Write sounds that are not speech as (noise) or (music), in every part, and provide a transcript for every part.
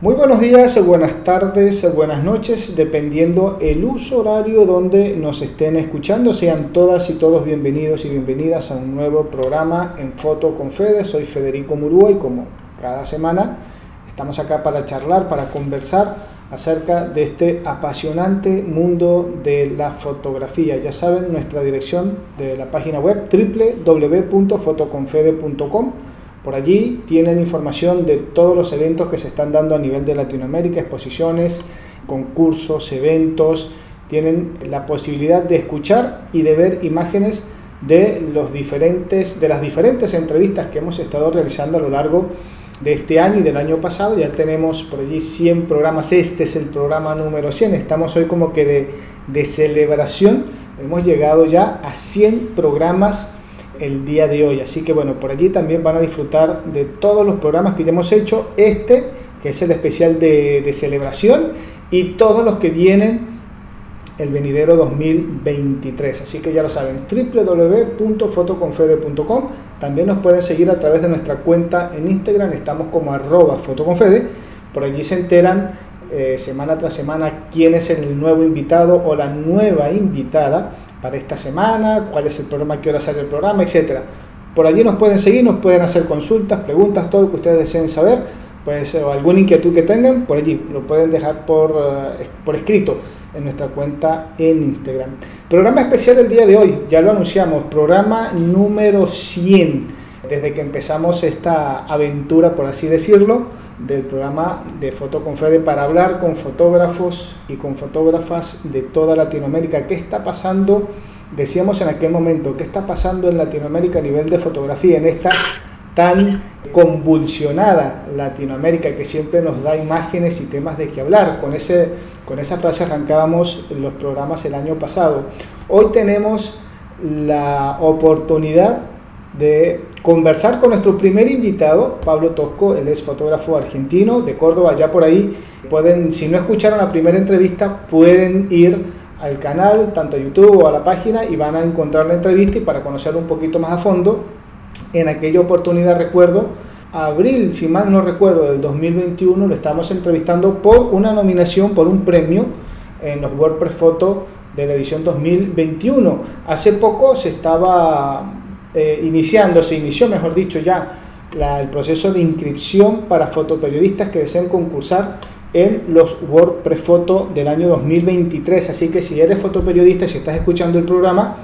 Muy buenos días, buenas tardes, buenas noches, dependiendo el uso horario donde nos estén escuchando. Sean todas y todos bienvenidos y bienvenidas a un nuevo programa en Foto con Fede. Soy Federico Murúa y como cada semana estamos acá para charlar, para conversar acerca de este apasionante mundo de la fotografía. Ya saben, nuestra dirección de la página web www.fotoconfede.com por allí tienen información de todos los eventos que se están dando a nivel de Latinoamérica, exposiciones, concursos, eventos. Tienen la posibilidad de escuchar y de ver imágenes de, los diferentes, de las diferentes entrevistas que hemos estado realizando a lo largo de este año y del año pasado. Ya tenemos por allí 100 programas. Este es el programa número 100. Estamos hoy como que de, de celebración. Hemos llegado ya a 100 programas el día de hoy. Así que bueno, por allí también van a disfrutar de todos los programas que ya hemos hecho. Este, que es el especial de, celebración, y todos los que vienen el venidero 2023. Así que ya lo saben, www.fotoconfede.com. También nos pueden seguir a través de nuestra cuenta en Instagram, estamos como arroba fotoconfede. Por allí se enteran eh, semana tras semana quién es el nuevo invitado o la nueva invitada para esta semana, cuál es el programa, qué hora sale el programa, etcétera. Por allí nos pueden seguir, nos pueden hacer consultas, preguntas, todo lo que ustedes deseen saber, pues, o alguna inquietud que tengan, por allí lo pueden dejar por, eh, por escrito en nuestra cuenta en Instagram. Programa especial del día de hoy, ya lo anunciamos, programa número 100, desde que empezamos esta aventura, por así decirlo, del programa de Foto con Fede para hablar con fotógrafos y con fotógrafas de toda Latinoamérica. ¿Qué está pasando? Decíamos en aquel momento, ¿qué está pasando en Latinoamérica a nivel de fotografía en esta tan convulsionada Latinoamérica que siempre nos da imágenes y temas de qué hablar? Con, ese, con esa frase arrancábamos los programas el año pasado. Hoy tenemos la oportunidad de conversar con nuestro primer invitado, Pablo Tosco, él es fotógrafo argentino de Córdoba, ya por ahí pueden, si no escucharon la primera entrevista, pueden ir al canal, tanto a YouTube o a la página, y van a encontrar la entrevista. Y para conocer un poquito más a fondo, en aquella oportunidad recuerdo, abril, si mal no recuerdo, del 2021, lo estamos entrevistando por una nominación, por un premio en los WordPress Photo de la edición 2021. Hace poco se estaba eh, iniciando, se inició, mejor dicho, ya el proceso de inscripción para fotoperiodistas que deseen concursar en los WordPress Photo del año 2023. Así que si eres fotoperiodista, si estás escuchando el programa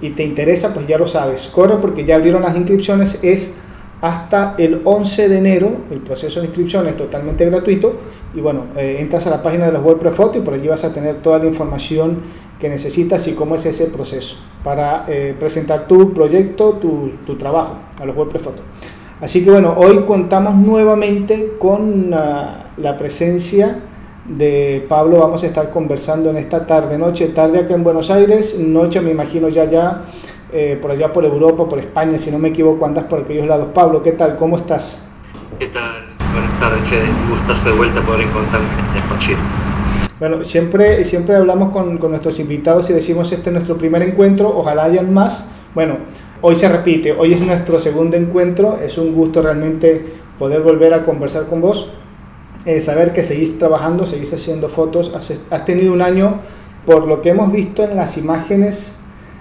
y te interesa, pues ya lo sabes. Corre porque ya abrieron las inscripciones. Es hasta el 11 de enero. El proceso de inscripción es totalmente gratuito. Y bueno, eh, entras a la página de los WordPress Photo y por allí vas a tener toda la información que necesitas y cómo es ese proceso para eh, presentar tu proyecto, tu, tu, trabajo a los WordPress Photo. Así que bueno, hoy contamos nuevamente con ah, la presencia de Pablo. Vamos a estar conversando en esta tarde, noche, tarde acá en Buenos Aires, noche me imagino ya ya eh, por allá por Europa, por España, si no me equivoco, andas por aquellos lados. Pablo, ¿qué tal? ¿Cómo estás? ¿Qué tal? Buenas tardes, Fede. Un de vuelta poder encontrarme en espacio. Bueno, siempre, siempre hablamos con, con, nuestros invitados y decimos este es nuestro primer encuentro, ojalá hayan más. Bueno, hoy se repite, hoy es nuestro segundo encuentro, es un gusto realmente poder volver a conversar con vos, eh, saber que seguís trabajando, seguís haciendo fotos, has, has, tenido un año, por lo que hemos visto en las imágenes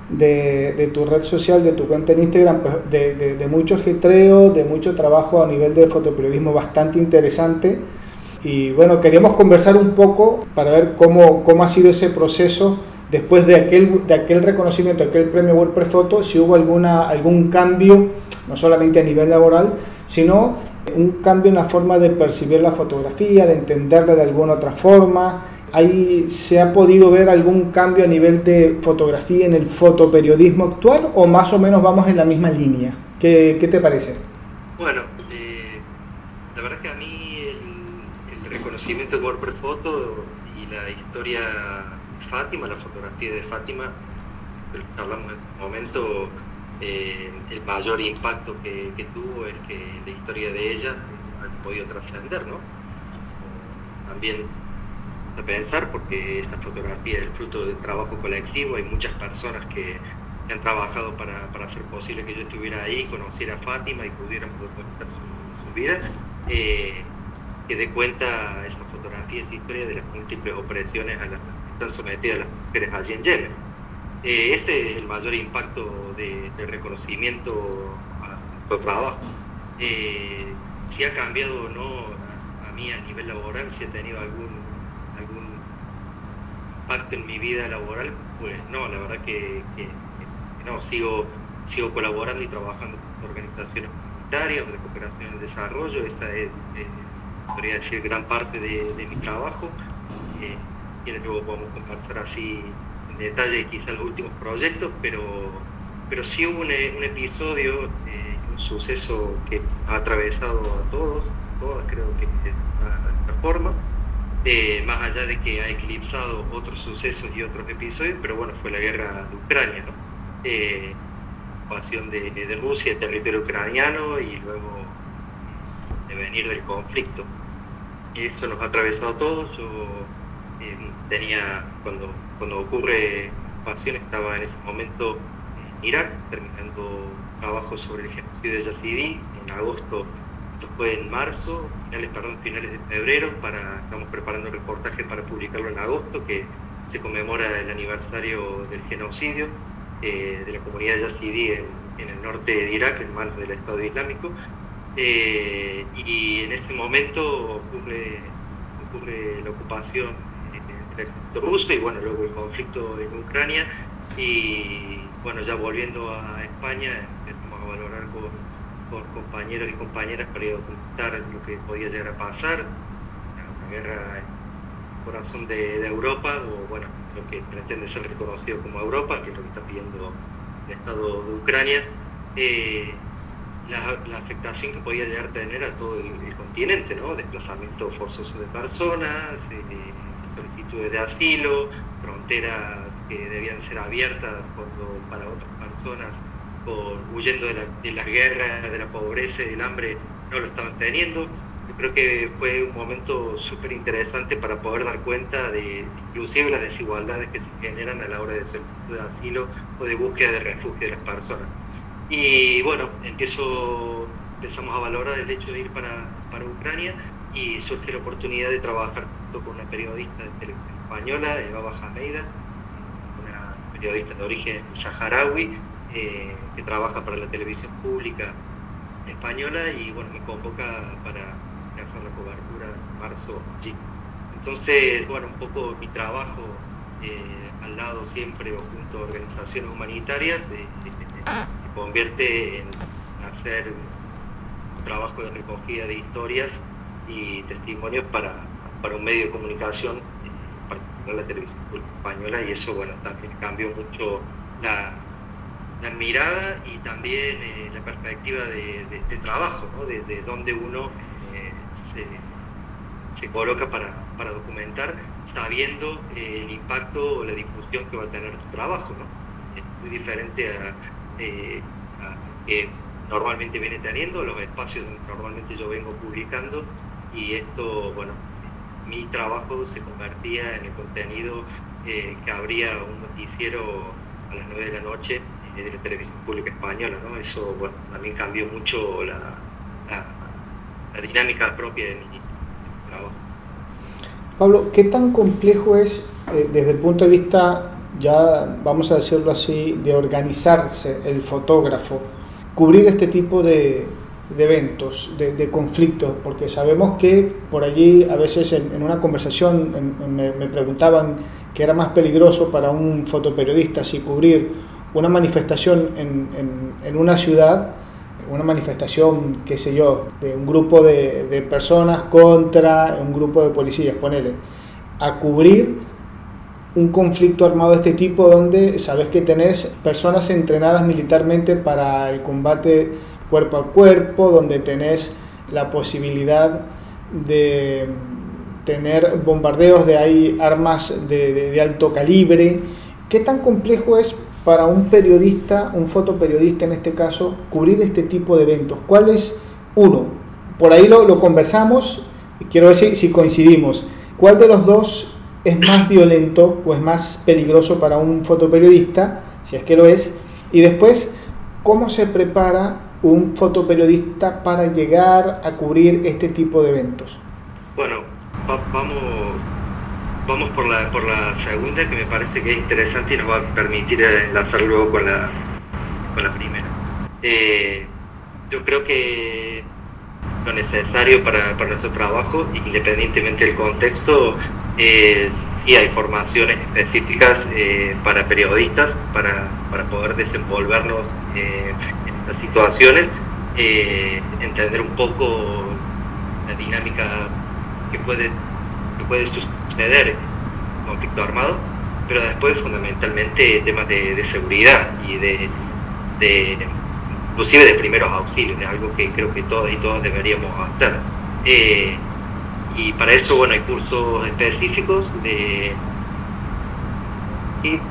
de, de tu red social, de tu cuenta en Instagram, pues de, de, de mucho de mucho trabajo a nivel de fotoperiodismo bastante interesante y bueno, queríamos conversar un poco para ver cómo, cómo ha sido ese proceso después de aquel, de aquel reconocimiento, aquel premio WordPress Photo, si hubo alguna, algún cambio, no solamente a nivel laboral, sino un cambio en la forma de percibir la fotografía, de entenderla de alguna otra forma. Ahí se ha podido ver algún cambio a nivel de fotografía en el fotoperiodismo actual o más o menos vamos en la misma línea. ¿Qué, qué te parece? Bueno, eh, la verdad que a mí conocimiento de WordPress Photo y la historia de Fátima, la fotografía de Fátima, de que hablamos en este momento, eh, el mayor impacto que, tuvo es que la historia de ella ha podido trascender, ¿no? También a pensar porque esta fotografía es el fruto del trabajo colectivo, hay muchas personas que, han trabajado para, hacer posible que yo estuviera ahí, conociera a Fátima y pudiéramos documentar su, vida. Eh, que dé cuenta esa fotografía, esa historia de las múltiples opresiones a las que están sometidas las mujeres allí en Yemen. Eh, ese es el mayor impacto de, reconocimiento a nuestro trabajo. Eh, si ha cambiado o no a, mí a nivel laboral, si ha tenido algún impacto en mi vida laboral, pues no, la verdad que, no, sigo, sigo colaborando y trabajando con organizaciones comunitarias de cooperación y desarrollo, esa es, eh, podría decir, gran parte de, mi trabajo, eh, y luego podemos conversar así en detalle quizás los últimos proyectos, pero, pero sí hubo un, episodio, eh, un suceso que ha atravesado a todos, todas creo que de esta forma, más allá de que ha eclipsado otros sucesos y otros episodios, pero bueno, fue la guerra de Ucrania, ¿no? Eh, de, de, Rusia, de territorio ucraniano y luego de venir del conflicto. Eso nos ha atravesado todos. Yo eh, tenía, cuando, cuando ocurre ocupación, estaba en ese momento en Irak, terminando trabajo sobre el genocidio de Yazidi en agosto fue en marzo, finales, perdón, finales de febrero, para, estamos preparando un reportaje para publicarlo en agosto, que se conmemora el aniversario del genocidio eh, de la comunidad yazidí en, en, el norte de Irak, en manos del Estado Islámico. Eh, y en ese momento ocurre, ocurre la ocupación entre el ejército ruso y bueno, luego el conflicto en Ucrania. Y bueno, ya volviendo a España, empezamos a valorar con con compañeros y compañeras para documentar lo que podía llegar a pasar, una, guerra en el corazón de, Europa, o bueno, lo que pretende ser reconocido como Europa, que es lo que está pidiendo el Estado de Ucrania, eh, la, afectación que podía llegar a tener a todo el, continente, ¿no? desplazamiento forzoso de personas, eh, solicitudes de asilo, fronteras que debían ser abiertas para otras personas huyendo de la, guerra, de la pobreza y del hambre, no lo estaban teniendo. Yo creo que fue un momento súper interesante para poder dar cuenta de inclusive las desigualdades que se generan a la hora de solicitud de asilo o de búsqueda de refugio de las personas. Y bueno, empiezo, empezamos a valorar el hecho de ir para, para Ucrania y surge la oportunidad de trabajar junto con una periodista de televisión española, Eva Bajameida, una periodista de origen saharaui, eh, que trabaja para la televisión pública española y bueno, me convoca para hacer la cobertura en marzo allí. Entonces, bueno, un poco mi trabajo eh, al lado siempre o junto a organizaciones humanitarias se convierte en hacer un trabajo de recogida de historias y testimonios para, para un medio de comunicación, eh, para la televisión española y eso, bueno, también cambió mucho la, la mirada y también eh, la perspectiva de, trabajo, ¿no? de, de, donde uno eh, se, coloca para, documentar, sabiendo eh, el impacto o la difusión que va a tener tu trabajo. ¿no? Es muy diferente a, a que normalmente viene teniendo, los espacios donde normalmente yo vengo publicando y esto, bueno, mi trabajo se convertía en el contenido que habría un noticiero a las 9 de la noche de la televisión pública española, ¿no? Eso, bueno, también cambió mucho la, la, dinámica propia de mi trabajo. Pablo, ¿qué tan complejo es eh, desde el punto de vista, ya vamos a decirlo así, de organizarse el fotógrafo, cubrir este tipo de, de eventos, de, de, conflictos, porque sabemos que por allí a veces en, una conversación me, me, preguntaban que era más peligroso para un fotoperiodista si cubrir una manifestación en, en, una ciudad, una manifestación, qué sé yo, de un grupo de, personas contra un grupo de policías, ponele, a cubrir un conflicto armado de este tipo donde sabes que tenés personas entrenadas militarmente para el combate cuerpo a cuerpo, donde tenés la posibilidad de tener bombardeos de ahí armas de, de, de alto calibre. ¿Qué tan complejo es para un periodista, un fotoperiodista en este caso, cubrir este tipo de eventos? ¿Cuál es uno? Por ahí lo, lo conversamos, quiero decir si coincidimos. ¿Cuál de los dos es más violento o es más peligroso para un fotoperiodista, si es que lo es? Y después, ¿cómo se prepara un fotoperiodista para llegar a cubrir este tipo de eventos? vamos, vamos por la, por la segunda que me parece que es interesante y nos va a permitir enlazar luego con la, con la primera. Eh, yo creo que lo necesario para, nuestro trabajo, independientemente del contexto, es sí hay formaciones específicas eh, para periodistas, para, poder desenvolvernos eh, en estas situaciones, entender un poco la dinámica que puede, que puede suceder conflicto armado, pero después fundamentalmente temas de, seguridad y de, inclusive de primeros auxilios, es algo que creo que todos y todas deberíamos hacer. Eh, y para eso, bueno, hay cursos específicos de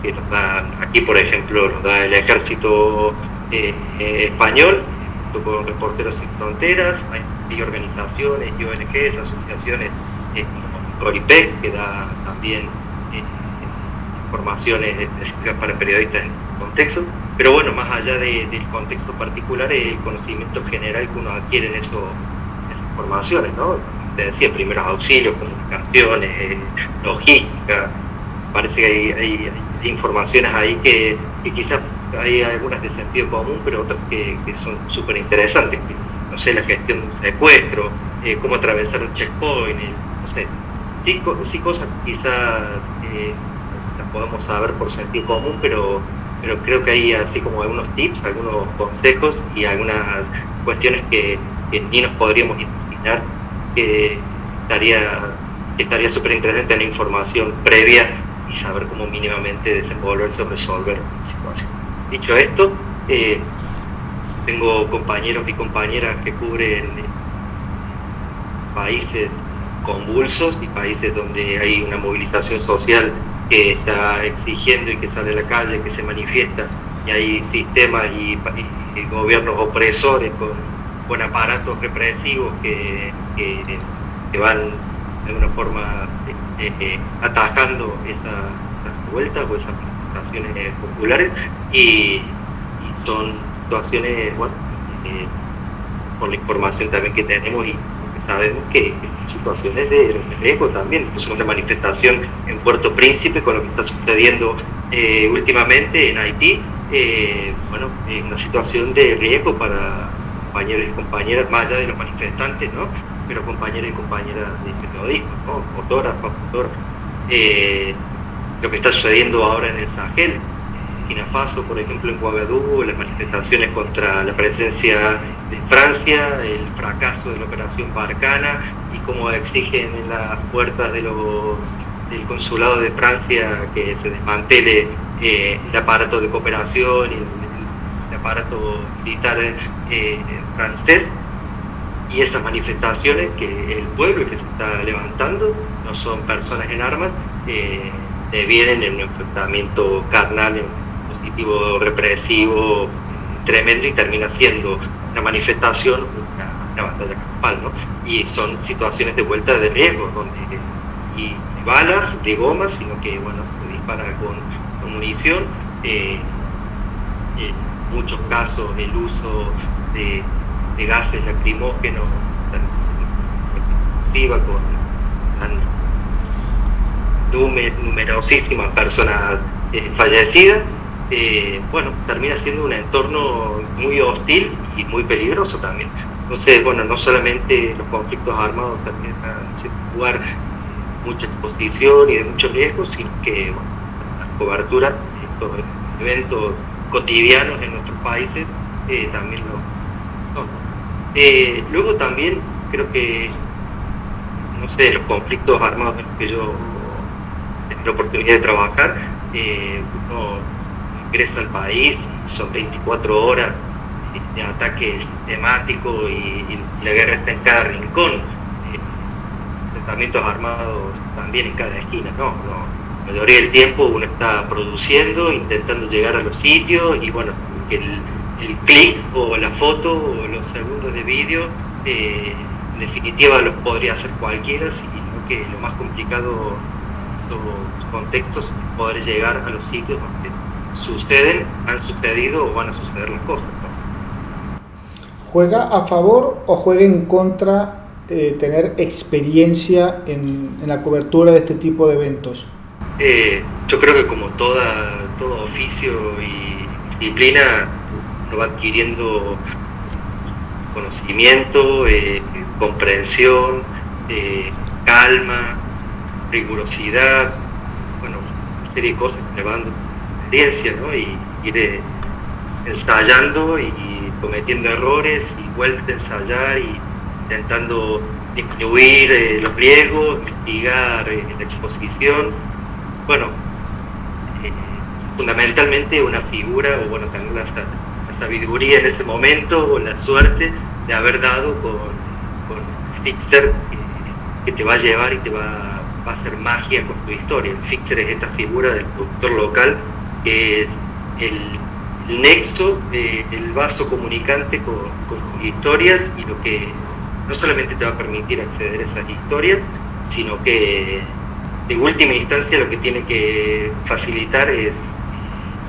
que nos dan, aquí por ejemplo, nos da el ejército eh, español, con Reporteros Sin Fronteras, hay y organizaciones ONGs, asociaciones eh, como Coripec, que da también eh, informaciones específicas para periodistas en contexto. Pero bueno, más allá del contexto particular, el conocimiento general que uno adquiere en eso, esas formaciones, ¿no? Te decía, primeros auxilios, comunicaciones, logística. Parece que hay, informaciones ahí que, quizás hay algunas de sentido común, pero otras que, son súper interesantes no sé, la gestión de un secuestro, eh, cómo atravesar un checkpoint, no sé, sí, cosas quizás eh, las podemos saber por sentido común, pero, pero creo que hay así como algunos tips, algunos consejos y algunas cuestiones que, ni nos podríamos imaginar que estaría estaría súper interesante la información previa y saber cómo mínimamente desenvolverse o resolver la situación. Dicho esto, eh, tengo compañeros y compañeras que cubren países convulsos y países donde hay una movilización social que está exigiendo y que sale a la calle, que se manifiesta, y hay sistemas y, gobiernos opresores con, aparatos represivos que, van de alguna forma eh, eh, atajando esas vueltas o esas manifestaciones populares y son situaciones, bueno, eh, con la información también que tenemos y sabemos que situaciones de riesgo también, es una manifestación en Puerto Príncipe con lo que está sucediendo eh, últimamente en Haití, eh, bueno, es una situación de riesgo para compañeros y compañeras, más allá de los manifestantes, ¿no? Pero compañeros y compañeras de periodismo, ¿no? Fotógrafos, fotógrafos. lo que está sucediendo ahora en el Sahel, Burkina Faso, por ejemplo, en Ouagadougou, las manifestaciones contra la presencia de Francia, el fracaso de la operación Barcana y cómo exigen en las puertas de del consulado de Francia que se desmantele eh, el aparato de cooperación y el, aparato militar eh, francés. Y esas manifestaciones que el pueblo que se está levantando no son personas en armas, eh, vienen en un enfrentamiento carnal represivo tremendo y termina siendo una manifestación, una, batalla campal, ¿no? Y son situaciones de vuelta de riesgo, donde y balas de goma, sino que bueno, se dispara con, munición. Eh, en muchos casos el uso de, gases lacrimógenos con numerosísimas personas eh, fallecidas eh, bueno, termina siendo un entorno muy hostil y muy peligroso también. Entonces, bueno, no solamente los conflictos armados también un lugar mucha exposición y de mucho riesgo, sino que la cobertura de estos eventos cotidianos en nuestros países eh, también lo son. Eh, luego también creo que, no sé, los conflictos armados en los que yo tengo la oportunidad de trabajar, ingresa al país, son 24 horas de ataque sistemático y, la guerra está en cada rincón. Eh, enfrentamientos armados también en cada esquina, ¿no? La mayoría del tiempo uno está produciendo, intentando llegar a los sitios y bueno, el, el clic o la foto o los segundos de vídeo, eh, en definitiva los podría hacer cualquiera, sino que lo más complicado en esos contextos poder llegar a los sitios donde suceden, han sucedido o van a suceder las cosas. ¿Juega a favor o juega en contra eh, tener experiencia en, la cobertura de este tipo de eventos? Eh, yo creo que como toda, todo oficio y disciplina, uno va adquiriendo conocimiento, eh, comprensión, calma, rigurosidad, bueno, una serie de cosas que le van dando experiencia, ¿no? Y ir ensayando y cometiendo errores y vuelve a ensayar y intentando incluir eh, los riesgos, investigar eh, la exposición. Bueno, eh, fundamentalmente una figura, o bueno, también la, sabiduría en ese momento, o la suerte de haber dado con, con Fixer que te va a llevar y te va, a hacer magia con tu historia. El Fixer es esta figura del productor local que es el el nexo, el vaso comunicante con, con, historias y lo que no solamente te va a permitir acceder a esas historias, sino que de última instancia lo que tiene que facilitar es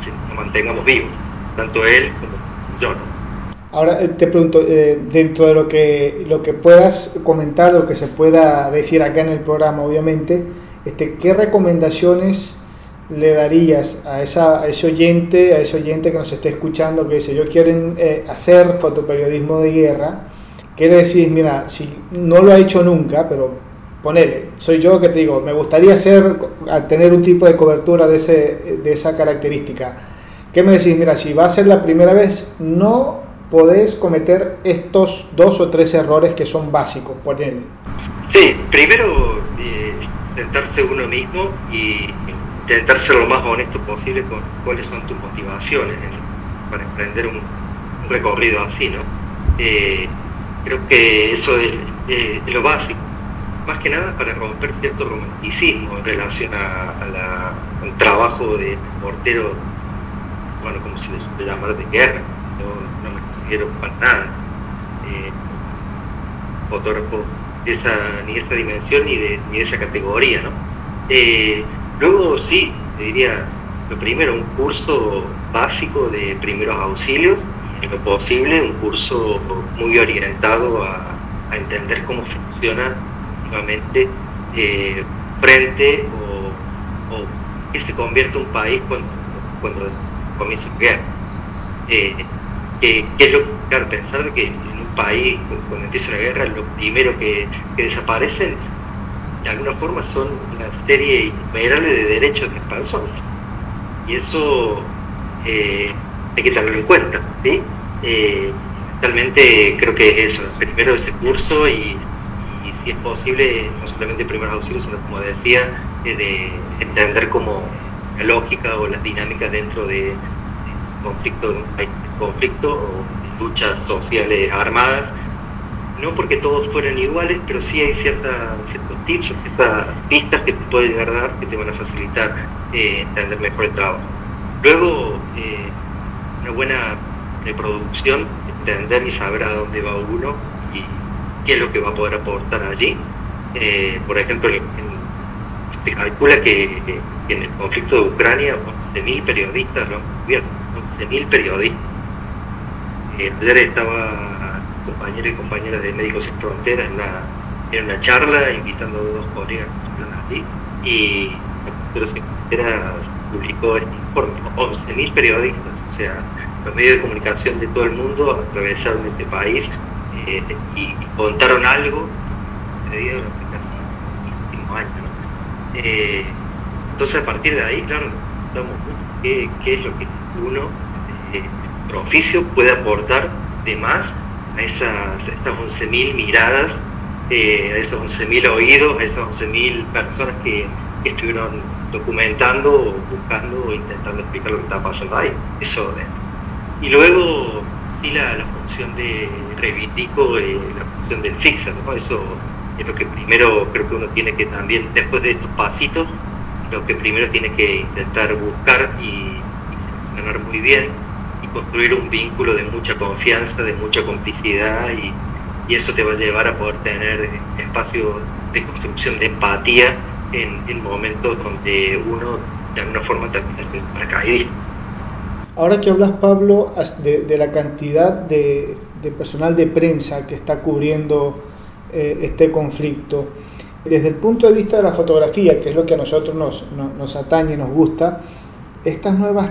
que nos mantengamos vivos, tanto él como yo. Ahora eh, te pregunto, eh, dentro de lo que, lo que puedas comentar, lo que se pueda decir acá en el programa, obviamente, este, ¿qué recomendaciones le darías a, ese oyente, a ese oyente que nos esté escuchando, que dice, yo quiero eh, hacer fotoperiodismo de guerra? ¿Qué le decís? Mira, si no lo ha hecho nunca, pero ponele, soy yo que te digo, me gustaría hacer, tener un tipo de cobertura de, ese, de esa característica. ¿Qué me decís? Mira, si va a ser la primera vez, no podés cometer estos dos o tres errores que son básicos, ponele. Sí, primero eh, sentarse uno mismo y intentar ser lo más honesto posible con cuáles son tus motivaciones para emprender un, recorrido así, ¿no? Eh, creo que eso es, lo básico, más que nada para romper cierto romanticismo en relación a, al trabajo de portero, bueno, como se le suele llamar de guerra, no, me considero para nada eh, fotógrafo de esa, ni de esa dimensión ni de, ni esa categoría, ¿no? Eh, Luego sí, diría, lo primero, un curso básico de primeros auxilios en lo posible un curso muy orientado a, entender cómo funciona nuevamente eh, frente o, o que se convierte un país cuando, cuando comienza una guerra. Eh, es lo que pensar de que en un país cuando empieza una guerra lo primero que, que desaparecen de alguna forma son una serie innumerable de derechos de personas. Y eso eh, hay que tenerlo en cuenta. ¿sí? Eh, realmente creo que es eso, primero ese curso y, si es posible, no solamente primeros auxilios, sino como decía, eh, de entender como la lógica o las dinámicas dentro de, conflicto, de conflicto o luchas sociales armadas no porque todos fueran iguales, pero sí hay ciertos tips o ciertas pistas que te pueden llegar a dar que te van a facilitar eh, entender mejor el trabajo. Luego, eh, una buena reproducción, entender y saber a dónde va uno y qué es lo que va a poder aportar allí. Eh, por ejemplo, se calcula que, en el conflicto de Ucrania 11.000 periodistas lo han cubierto, 11.000 periodistas. ayer estaba compañeros y compañeras de Médicos Sin Fronteras en una, en una charla, invitando a dos colegas que y Médicos Sin Fronteras publicó este informe, 11.000 periodistas, o sea, los medios de comunicación de todo el mundo atravesaron este país eh, y, contaron algo en casi el último. Eh, entonces a partir de ahí, claro, estamos qué, qué es lo que uno, eh, oficio, puede aportar de más a esas, estas 11.000 miradas, eh, a esos 11.000 oídos, a esas 11.000 personas que, estuvieron documentando, buscando o intentando explicar lo que estaba pasando ahí. Eso Y luego, sí, la, función de reivindico, eh, la función del fixer, ¿no? Eso es lo que primero creo que uno tiene que también, después de estos pasitos, lo que primero tiene que intentar buscar y, y seleccionar muy bien construir un vínculo de mucha confianza, de mucha complicidad y, eso te va a llevar a poder tener espacio de construcción de empatía en, momentos donde uno de alguna forma termina siendo paracaidista. Ahora que hablas, Pablo, de, la cantidad de, personal de prensa que está cubriendo eh, este conflicto. Desde el punto de vista de la fotografía, que es lo que a nosotros nos, nos, atañe y nos gusta, estas nuevas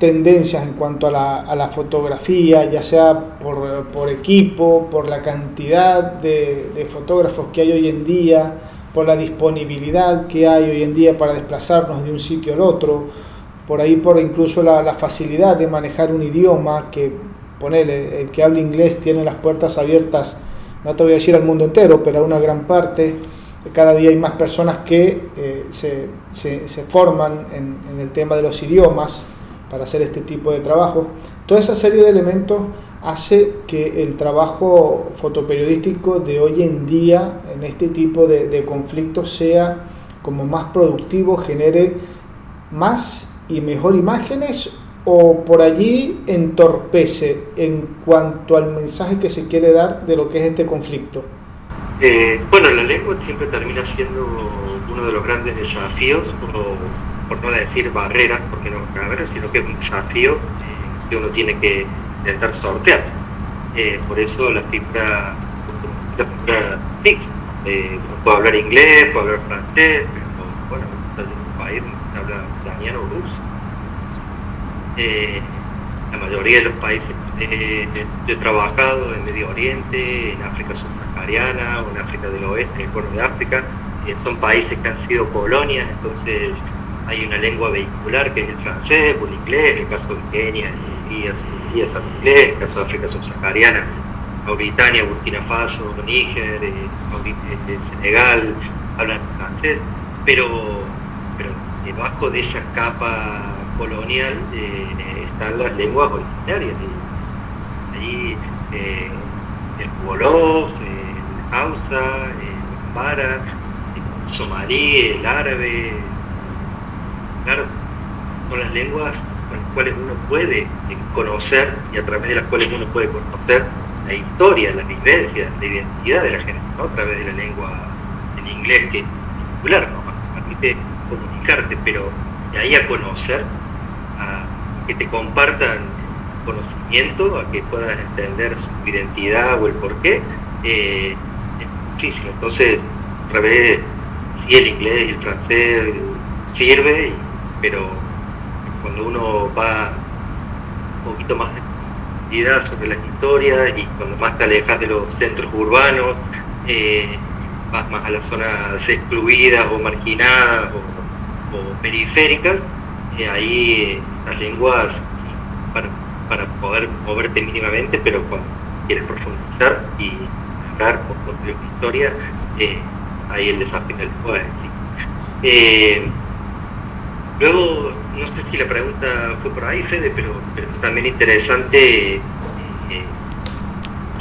tendencias en cuanto a la, fotografía, ya sea por, equipo, por la cantidad de, fotógrafos que hay hoy en día, por la disponibilidad que hay hoy en día para desplazarnos de un sitio al otro, por ahí por incluso la, facilidad de manejar un idioma que ponele, el que habla inglés tiene las puertas abiertas, no te voy a decir al mundo entero, pero a una gran parte. Cada día hay más personas que eh, se, forman en, el tema de los idiomas para hacer este tipo de trabajo. Toda esa serie de elementos hace que el trabajo fotoperiodístico de hoy en día en este tipo de, de conflictos sea como más productivo, genere más y mejor imágenes o por allí entorpece en cuanto al mensaje que se quiere dar de lo que es este conflicto? Eh, bueno, la lengua siempre termina siendo uno de los grandes desafíos, por, por no decir barreras, porque no barreras, sino que es un desafío eh, que uno tiene que intentar sortear. Eh, por eso la fibra, la mixta. Eh, puedo hablar inglés, puedo hablar francés, pero bueno, en un país donde se habla ucraniano o ruso eh, la mayoría de los países eh, yo he trabajado en Medio Oriente, en África subsahariana en África del Oeste, en el Cuerno de África, son países que han sido colonias, entonces hay una lengua vehicular que es el francés o el inglés, en el caso de Kenia y el inglés, en el caso de África subsahariana, Mauritania, Burkina Faso, Níger, eh, eh, Senegal, hablan francés, pero, pero debajo de esa capa colonial eh, están las lenguas originarias. Eh, el Wolof, el Hausa, el Mara, el somalí, el árabe. Claro, son las lenguas con las cuales uno puede conocer y a través de las cuales uno puede conocer la historia, la vivencia, la identidad de la gente, ¿no? a través de la lengua en inglés que es particular, ¿no? permite comunicarte, pero de ahí a conocer a que te compartan conocimiento, a que puedas entender su identidad o el porqué, eh, es difícil. Entonces, otra vez, sí, el inglés y el francés sirve, pero cuando uno va un poquito más de sobre las historias y cuando más te alejas de los centros urbanos, eh, vas más a las zonas excluidas o marginadas o, periféricas, eh, ahí las lenguas para, para, poder moverte mínimamente, pero cuando quieres profundizar y hablar por propia historia, eh, ahí el desafío del lenguaje. Sí. Luego, no sé si la pregunta fue por ahí, Fede, pero, pero también interesante eh,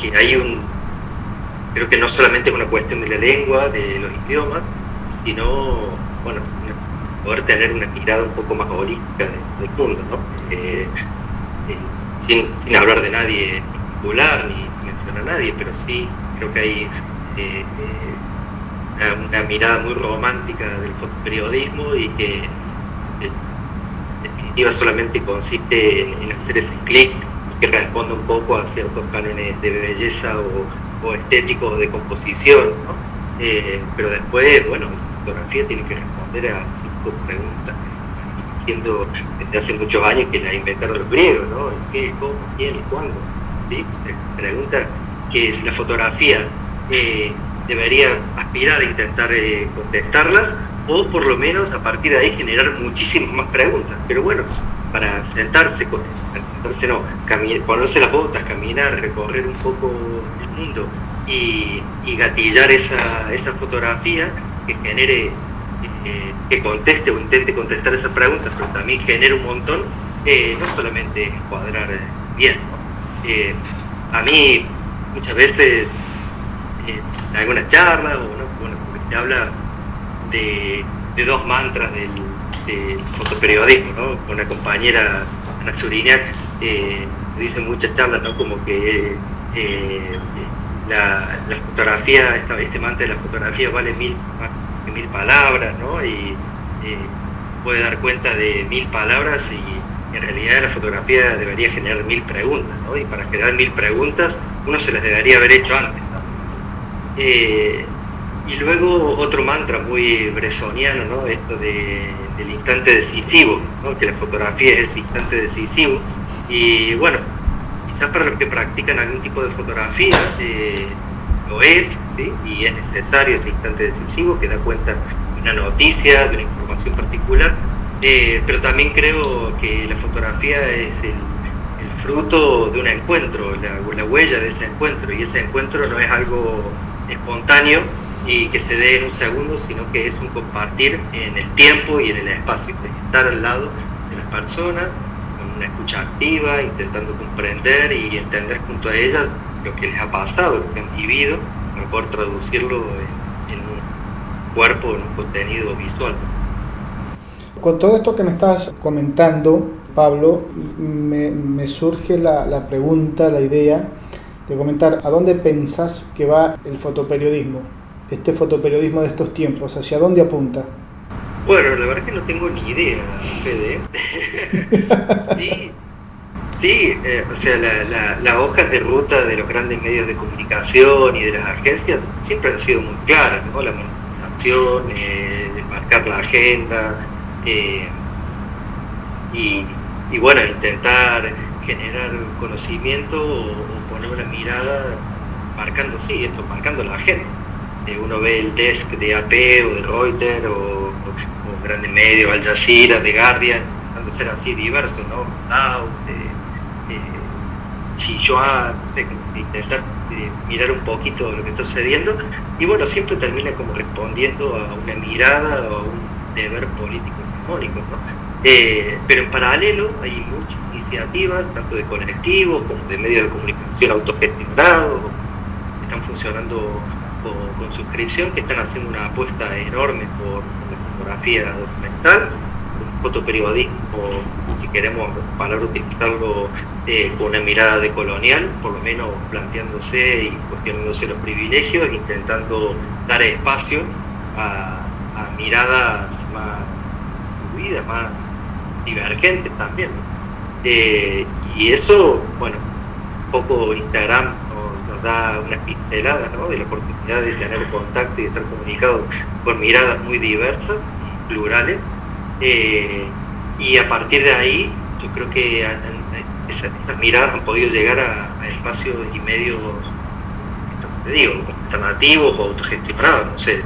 que hay un, creo que no solamente una cuestión de la lengua, de los idiomas, sino, bueno, poder tener una mirada un poco más holística del mundo, ¿no? Eh, eh, sin, hablar de nadie en particular ni mencionar a nadie, pero sí creo que hay una, una, mirada muy romántica del fotoperiodismo y que definitiva solamente consiste en, hacer ese clic que responde un poco a ciertos cánones de belleza o, o estéticos de composición, ¿no? pero después, bueno, esa fotografía tiene que responder a preguntas siendo desde hace muchos años que la inventaron los griegos, ¿no? ¿Qué, cómo, quién cuándo? ¿Sí? Pregunta que si la fotografía eh, debería aspirar a intentar eh, contestarlas o por lo menos a partir de ahí generar muchísimas más preguntas. Pero bueno, para sentarse, para sentarse no, caminar, ponerse las botas, caminar, recorrer un poco el mundo y, y gatillar esa, esa fotografía que genere eh, que conteste o intente contestar esas preguntas, pero también genera un montón, eh, no solamente encuadrar eh, bien. Eh, a mí muchas veces en algunas charlas, o no, bueno, porque se habla de, dos mantras del, fotoperiodismo, ¿no? Con una compañera, Ana Surinac, dice muchas charlas, ¿no? Como que la, la, fotografía, este mantra de la fotografía vale mil mil palabras, ¿no? Y eh, puede dar cuenta de mil palabras y en realidad la fotografía debería generar mil preguntas, ¿no? Y para generar mil preguntas uno se las debería haber hecho antes, ¿no? Y luego otro mantra muy bresoniano, ¿no? Esto de, del instante decisivo, ¿no? que la fotografía es instante decisivo. Y bueno, quizás para los que practican algún tipo de fotografía eh, lo es, ¿sí? y es necesario ese instante decisivo que da cuenta de una noticia, de una información particular, eh, pero también creo que la fotografía es el, fruto de un encuentro, la huella de ese encuentro, y ese encuentro no es algo espontáneo, y que se dé en un segundo, sino que es un compartir en el tiempo y en el espacio, estar al lado de las personas, con una escucha activa, intentando comprender y entender junto a ellas lo que les ha pasado, lo que han vivido, para poder traducirlo en, un cuerpo, en un contenido visual. Con todo esto que me estás comentando, Pablo, me, surge la, la pregunta, la idea de comentar a dónde pensás que va el fotoperiodismo este fotoperiodismo de estos tiempos? ¿Hacia dónde apunta? Bueno, la verdad que no tengo ni idea, Fede. (laughs) sí, sí eh, o sea, las la, hojas de ruta de los grandes medios de comunicación y de las agencias siempre han sido muy claras, ¿no? La monetización, eh, marcar la agenda eh, y, y, bueno, intentar generar conocimiento o, o poner una mirada marcando, sí, esto, marcando la agenda uno ve el desk de AP o de Reuters o, grandes medios, Al Jazeera, The Guardian, de ser así diverso, ¿no? Dow, eh, no sé, intentar eh, mirar un poquito lo que está sucediendo y bueno, siempre termina como respondiendo a una mirada o a un deber político hegemónico, ¿no? Eh, pero en paralelo hay muchas iniciativas, tanto de colectivos como de medios de comunicación autogestionados, están funcionando con, suscripción que están haciendo una apuesta enorme por, la fotografía documental, un fotoperiodismo, si queremos para utilizarlo eh, con una mirada de colonial, por lo menos planteándose y cuestionándose los privilegios, intentando dar espacio a, miradas más fluidas, más divergentes también. Eh, y eso, bueno, un poco Instagram da una pincelada de la oportunidad de tener contacto y estar comunicado con miradas muy diversas plurales. Eh, y a partir de ahí, yo creo que esas, miradas han podido llegar a, espacios y medios, digo, alternativos o autogestionados. No sé,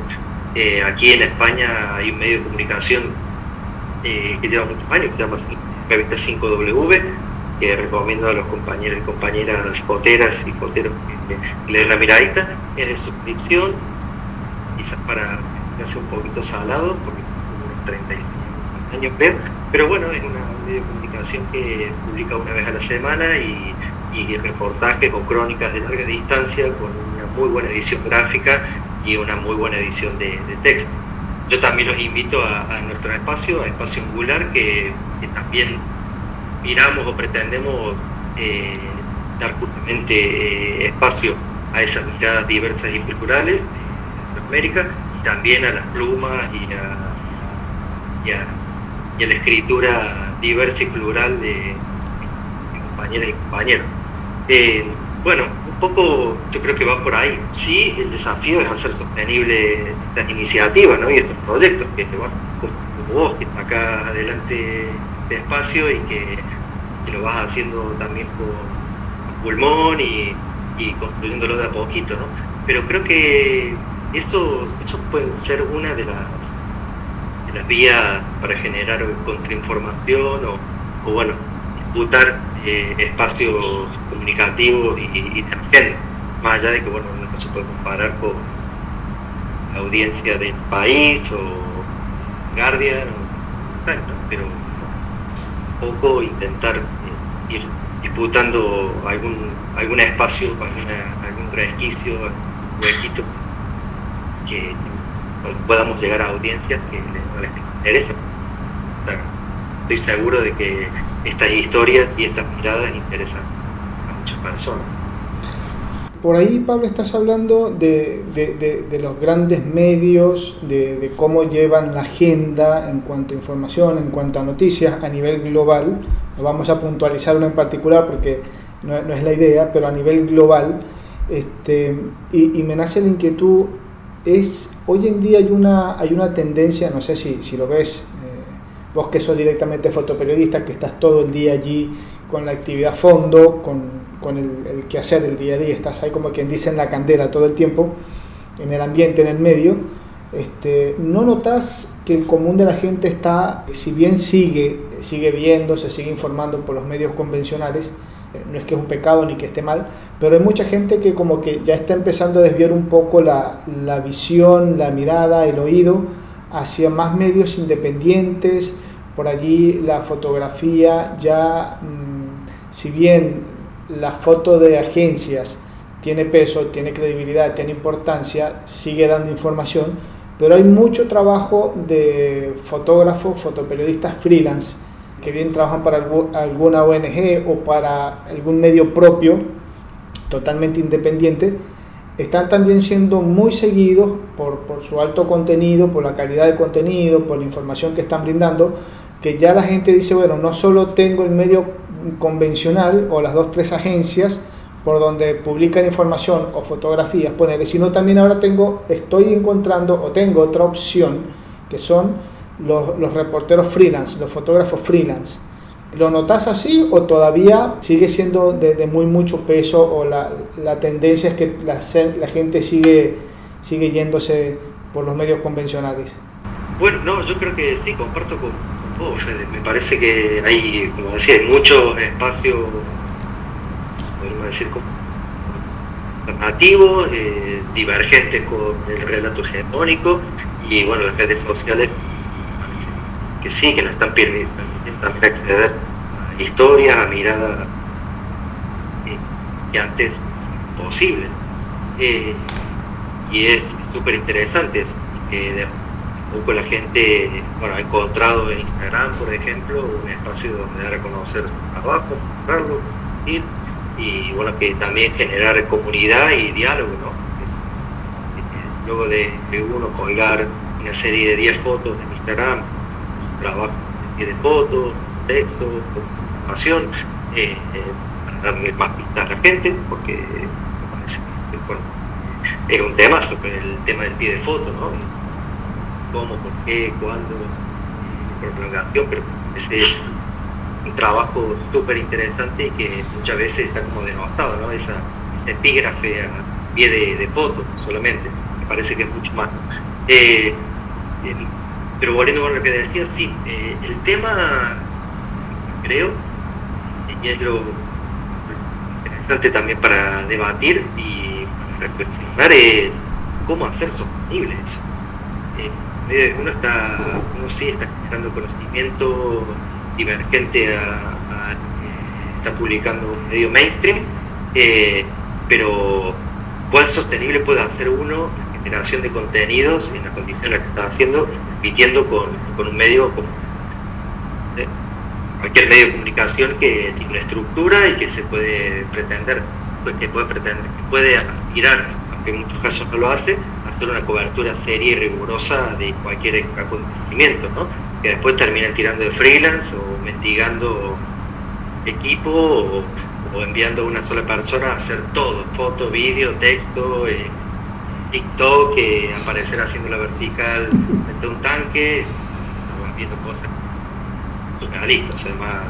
eh, aquí en España hay un medio de comunicación eh, que lleva muchos años, que se llama Revista 5W, que recomiendo a los compañeros y compañeras foteras y foteros que, le den la miradita, es de suscripción, quizás para que un poquito salado, porque unos 35 años creo, pero bueno, es una medio de comunicación que publica una vez a la semana y, y reportajes o crónicas de larga distancia con una muy buena edición gráfica y una muy buena edición de, texto. Yo también los invito a, nuestro espacio, a Espacio Angular, que, que también miramos o pretendemos eh, dar justamente eh, espacio a esas miradas diversas y culturales de América y también a las plumas y a, la escritura diversa y plural de, compañeras y compañeros. Eh, bueno, un poco yo creo que va por ahí. Sí, el desafío es hacer sostenible estas iniciativas ¿no? y estos proyectos que, van como, vos, que sacás adelante este espacio y que y lo vas haciendo también con pulmón y, construyéndolo de a poquito, ¿no? Pero creo que eso, eso puede ser una de las, las vías para generar contrainformación o, o bueno, disputar eh, espacios comunicativos y, y más allá de que bueno, no se puede comparar con la audiencia del país o Guardian, pero intentar ir disputando algún, algún espacio, algún resquicio, huequito que podamos llegar a audiencias que les interesa. Estoy seguro de que estas historias y estas miradas interesan a muchas personas. Por ahí, Pablo, estás hablando de, los grandes medios, de, cómo llevan la agenda en cuanto a información, en cuanto a noticias a nivel global. No vamos a puntualizar uno en particular porque no, es la idea, pero a nivel global. Este, y, me nace la inquietud, es, hoy en día hay una, hay una tendencia, no sé si, si lo ves, eh, vos que sos directamente fotoperiodista, que estás todo el día allí con la actividad fondo, con, con el, el quehacer del día a día, estás ahí como quien dice en la candela todo el tiempo, en el ambiente, en el medio, este, ¿no notas que el común de la gente está, si bien sigue, sigue viendo, se sigue informando por los medios convencionales, eh, no es que es un pecado ni que esté mal, pero hay mucha gente que como que ya está empezando a desviar un poco la, la visión, la mirada, el oído hacia más medios independientes, por allí la fotografía ya, mm, si bien la foto de agencias tiene peso, tiene credibilidad, tiene importancia, sigue dando información, pero hay mucho trabajo de fotógrafos, fotoperiodistas freelance, que bien trabajan para alguna ONG o para algún medio propio, totalmente independiente, están también siendo muy seguidos por, por, su alto contenido, por la calidad de contenido, por la información que están brindando, que ya la gente dice, bueno, no solo tengo el medio convencional o las dos, tres agencias, por donde publican información o fotografías, ponerle, sino también ahora tengo, estoy encontrando o tengo otra opción que son los, los reporteros freelance, los fotógrafos freelance. ¿Lo notas así o todavía sigue siendo de, muy mucho peso o la, la tendencia es que la, la, gente sigue, sigue yéndose por los medios convencionales? Bueno, no, yo creo que sí, comparto con, vos, Fede. Me parece que hay, como decía, hay mucho espacio podemos decir, como alternativos, eh, divergentes con el relato hegemónico, y bueno, las redes sociales que sí, que nos están permitiendo también acceder a historias, a miradas eh, que antes era imposible. Eh, y es súper interesante eso, poco la gente bueno, ha encontrado en Instagram, por ejemplo, un espacio donde dar a conocer su trabajo, mostrarlo, compartir y bueno, que también generar comunidad y diálogo, ¿no? Eh, luego de, uno colgar una serie de 10 fotos en Instagram, trabajo de fotos, texto, información, eh, eh, darle más pistas a la gente, porque bueno, es un tema sobre el tema del pie de foto, ¿no? Cómo, por qué, cuándo, prolongación, pero ese un trabajo súper interesante y que muchas veces está como denostado, ¿no? Esa, epígrafe a pie de, foto solamente, me parece que es mucho más. Eh, pero volviendo con lo que decía, sí, eh, el tema, creo, y es lo interesante también para debatir y reflexionar, es cómo hacer sostenible eso. Eh, uno está, uno sí está generando conocimiento divergente a, está publicando un medio mainstream, eh, pero cuán sostenible puede hacer uno la generación de contenidos en la condición en la que está haciendo, compitiendo con, con un medio como ¿eh? cualquier medio de comunicación que tiene una estructura y que se puede pretender, pues, que puede pretender, que puede aspirar, aunque en muchos casos no lo hace, hacer una cobertura seria y rigurosa de cualquier acontecimiento, ¿no? que después terminan tirando de freelance o mendigando equipo o, enviando a una sola persona a hacer todo, foto, vídeo, texto, eh, TikTok, aparecer haciendo la vertical de un tanque, cosas surrealistas, o más,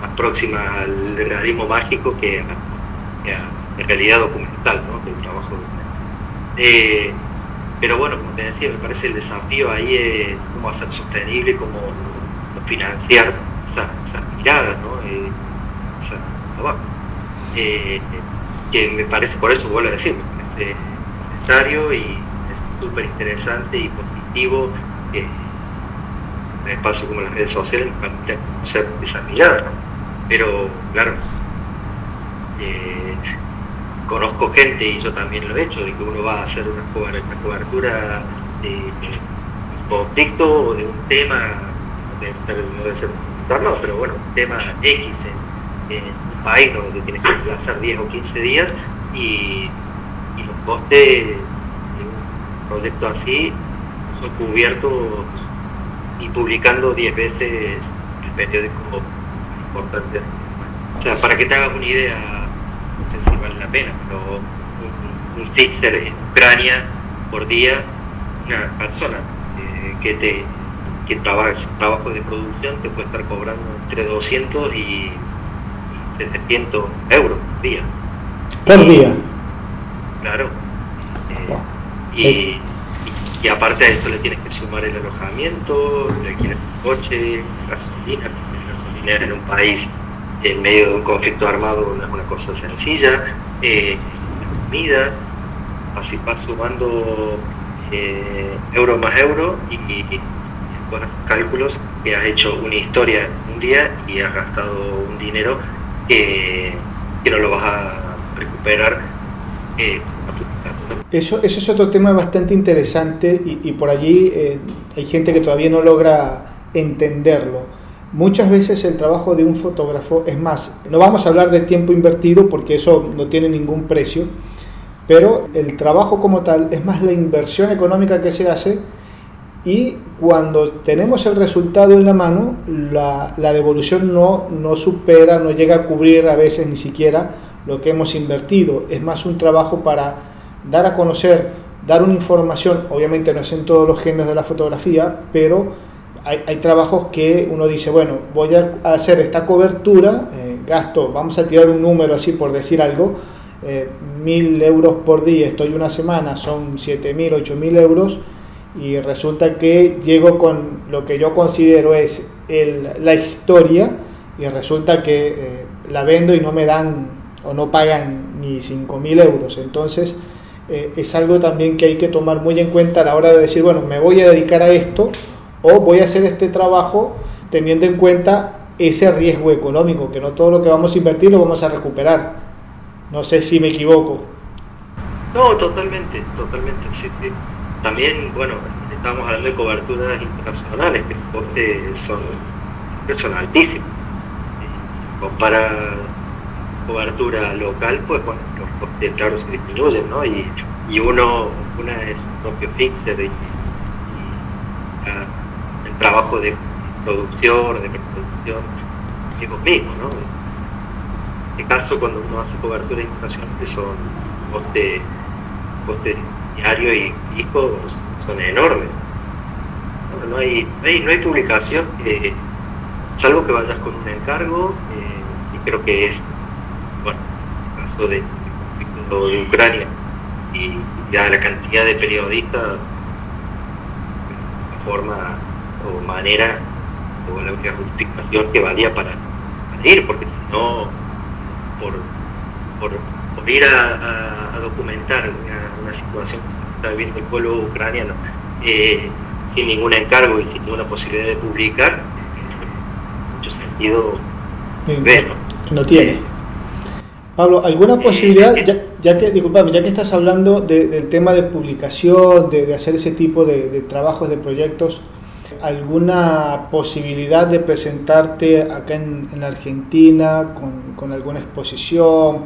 más próximas al realismo mágico que a, realidad documental, ¿no? del trabajo. Eh, pero bueno, como te decía, me parece el desafío ahí es cómo hacer sostenible, cómo financiar esas esa miradas, ¿no? Eh, eh, que me parece, por eso vuelvo a decir, me parece necesario y súper interesante y positivo que un espacio como las redes sociales nos permita conocer esa mirada, ¿no? Pero, claro, eh, conozco gente, y yo también lo he hecho, de que uno va a hacer una, cobertura de, un conflicto de un tema, no debe ser, no pero bueno, un tema X en, un país donde tiene que pasar 10 o 15 días y, y los costes de un proyecto así son cubiertos y publicando 10 veces el periódico importante. O sea, para que te hagas una idea, sé si vale la pena, pero un fixer en Ucrania por día, una persona eh, que te que trabaja trabajo de producción te puede estar cobrando entre 200 y 700 euros por día. Por día. Claro. y, y, aparte de esto le tienes que sumar el alojamiento, le quieres el coche, gasolina, gasolina en un país en medio de un conflicto armado no es una cosa sencilla, eh, comida, así vas sumando eh, euro más euro y, después haces cálculos que has hecho una historia un día y has gastado un dinero que, no lo vas a recuperar. Eh, eso, eso es otro tema bastante interesante y, por allí eh, hay gente que todavía no logra entenderlo. Muchas veces el trabajo de un fotógrafo, es más, no vamos a hablar de tiempo invertido porque eso no tiene ningún precio, pero el trabajo como tal es más la inversión económica que se hace y cuando tenemos el resultado en la mano, la, la devolución no, no supera, no llega a cubrir a veces ni siquiera lo que hemos invertido. Es más un trabajo para dar a conocer, dar una información, obviamente no es en todos los géneros de la fotografía, pero hay, trabajos que uno dice, bueno, voy a hacer esta cobertura, eh, gasto, vamos a tirar un número así por decir algo, eh, mil euros por día, estoy una semana, son siete mil, ocho mil euros, y resulta que llego con lo que yo considero es la historia, y resulta que eh, la vendo y no me dan o no pagan ni cinco mil euros. Entonces, es algo también que hay que tomar muy en cuenta a la hora de decir, bueno, me voy a dedicar a esto o voy a hacer este trabajo teniendo en cuenta ese riesgo económico, que no todo lo que vamos a invertir lo vamos a recuperar. No sé si me equivoco. No, totalmente, totalmente. Sí, También, bueno, estamos hablando de coberturas internacionales, que los costes son, son altísimos. Si compara cobertura local, pues bueno, los costes claro se disminuyen, ¿no? Y, y uno, una es su propio fixer y, trabajo de producción, de preproducción, es mismo, ¿no? En este caso, cuando uno hace cobertura internacional, que son costes, coste diarios y fijos, son enormes. No, hay, no, hay, publicación, salvo que vayas con un encargo, eh, y creo que es, bueno, el caso del conflicto de Ucrania y ya la cantidad de periodistas, de forma o manera o la única justificación que valía para, ir, porque si no, por, por, ir a, documentar una, situación que está viviendo el pueblo ucraniano eh, sin ningún encargo y sin ninguna posibilidad de publicar, mucho sentido no, tiene. Pablo, ¿alguna eh, posibilidad, eh, ya, que, disculpame, ya que estás hablando del tema de publicación, de, hacer ese tipo de, de trabajos, de proyectos, alguna posibilidad de presentarte acá en, en Argentina con, alguna exposición?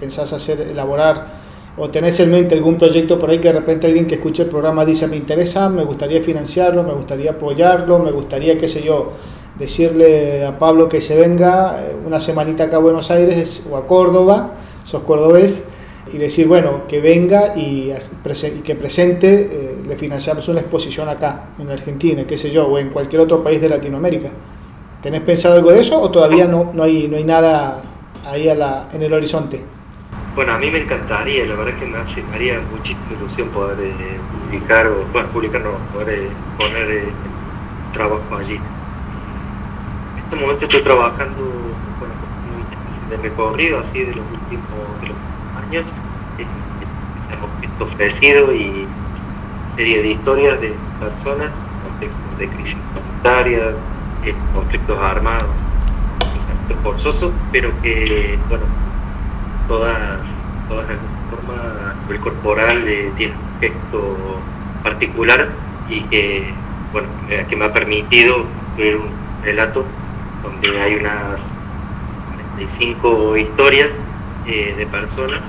¿Pensás hacer, elaborar o tenés en mente algún proyecto por ahí que de repente alguien que escuche el programa dice me interesa, me gustaría financiarlo, me gustaría apoyarlo, me gustaría, qué sé yo, decirle a Pablo que se venga eh, una semanita acá a Buenos Aires o a Córdoba, sos cordobés, y decir, bueno, que venga y, que presente, eh, le financiamos una exposición acá, en Argentina, qué sé yo, o en cualquier otro país de Latinoamérica. ¿Tenés pensado algo de eso o todavía no, no, hay, no hay nada ahí a la, en el horizonte? Bueno, a mí me encantaría, la verdad que me, hace, haría muchísima ilusión poder eh, publicar, o, bueno, publicar no, poder eh, poner trabajo allí. En este momento estoy trabajando bueno, de recorrido así de los últimos, años ofrecido y serie de historias de personas en contextos de crisis humanitaria, conflictos armados, conflictos forzosos, pero que, bueno, todas, todas de alguna forma a nivel corporal eh, tienen un gesto particular y que, bueno, que me ha permitido escribir un relato donde hay unas 45 historias eh, de personas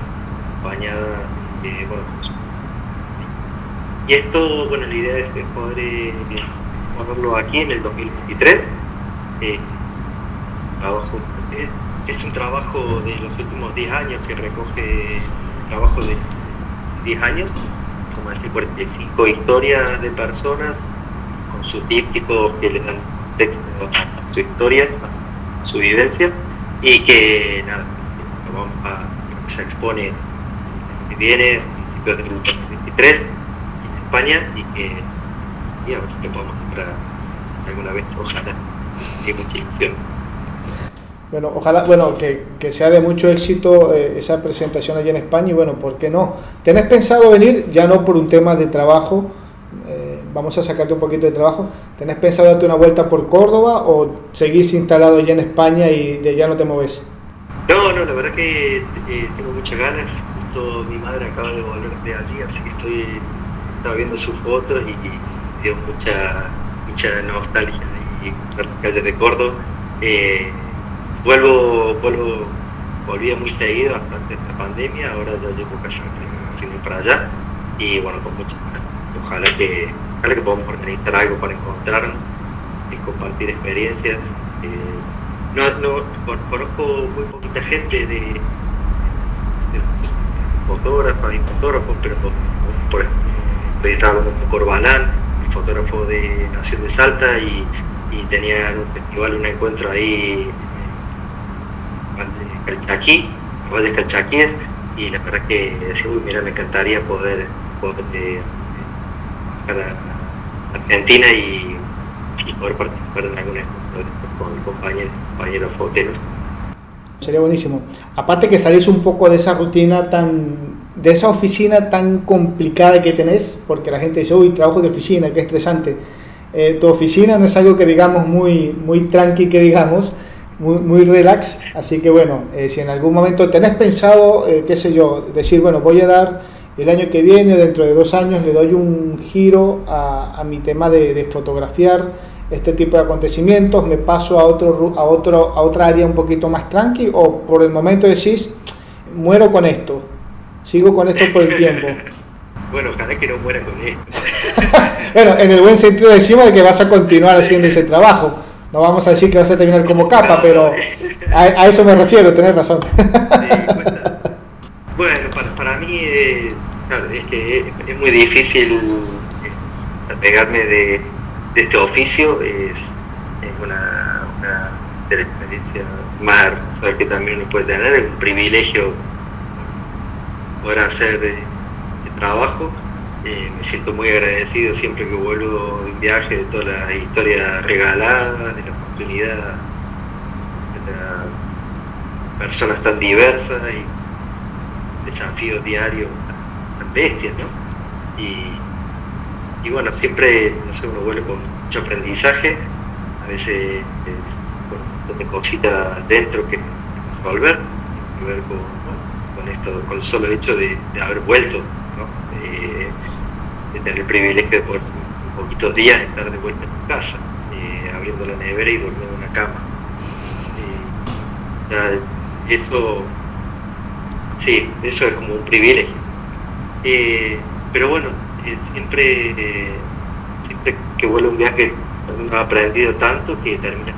acompañadas bueno, y esto, bueno, la idea es poder eh, exponerlo aquí en el 2023. Eh, trabajo, es un trabajo de los últimos 10 años que recoge trabajo de 10 años, como así 45 historias de personas con su típico que le dan texto a su historia, a su vivencia, y que nada, vamos a, se expone que viene principios del 2023 en España y que y a ver si lo podemos hacer alguna vez, ojalá, hay mucha ilusión. Bueno, ojalá, bueno, que, que sea de mucho éxito eh, esa presentación allí en España y bueno, ¿por qué no? ¿Tenés pensado venir, ya no por un tema de trabajo, eh, vamos a sacarte un poquito de trabajo, ¿tenés pensado darte una vuelta por Córdoba o seguís instalado allá en España y de allá no te mueves? No, no, la verdad que eh, tengo muchas ganas, justo mi madre acaba de volver de allí, así que estoy, estaba viendo sus fotos y, dio mucha, mucha nostalgia y ver las calles de Córdoba. Eh, vuelvo, vuelvo, volvía muy seguido hasta antes de la pandemia, ahora ya llevo casi un año para allá y bueno, con muchas ganas. Ojalá que, ojalá que podamos organizar algo para encontrarnos y compartir experiencias. Eh, no, no, conozco muy poquita gente de, de fotógrafos y fotógrafos, pero por ejemplo, estaba hablando con Corbalán, fotógrafo de Nación de Salta, y, y tenían un festival, un encuentro ahí Calchaquí, Valles Calchaquíes, y la verdad que decía, uy, mira, me encantaría poder, poder eh, a Argentina y, y, poder participar en alguna con compañeros, compañeros foteros. Sería buenísimo. Aparte que salís un poco de esa rutina tan, de esa oficina tan complicada que tenés, porque la gente dice, uy, trabajo de oficina, qué estresante. Eh, tu oficina no es algo que digamos muy, muy tranqui, que digamos, muy, muy relax. Así que bueno, eh, si en algún momento tenés pensado, eh, qué sé yo, decir, bueno, voy a dar el año que viene, dentro de dos años, le doy un giro a, a mi tema de, de, fotografiar este tipo de acontecimientos, me paso a, otro, a, otro, a otra área un poquito más tranqui, o por el momento decís, muero con esto, sigo con esto por el tiempo. (laughs) bueno, ojalá que no muera con esto. (laughs) bueno, en el buen sentido decimos de que vas a continuar haciendo ese trabajo. No vamos a decir que vas a terminar como capa, pero a, a eso me refiero, tenés razón. bueno, para, para mí eh, claro, es que es, es, muy difícil desapegarme de, de, este oficio, es, una, una, de la experiencia más hermosa que también uno puede tener, es un privilegio poder hacer el trabajo. Eh, me siento muy agradecido siempre que vuelvo de un viaje, de toda la historia regalada, de la oportunidad, de la personas tan diversas y desafíos diarios tan bestias, ¿no? Y, bueno, siempre, no sé, uno vuelve con mucho aprendizaje, a veces es, con, con cositas dentro que resolver, que ver con, con esto, con el solo hecho de, haber vuelto, ¿no? De tener el privilegio de poder poquitos días estar de vuelta en tu casa, eh, abriendo la nevera y durmiendo en una cama. Eh, eso, sí, eso es como un privilegio. Eh, pero bueno, siempre, siempre que vuelve un viaje uno ha aprendido tanto que termina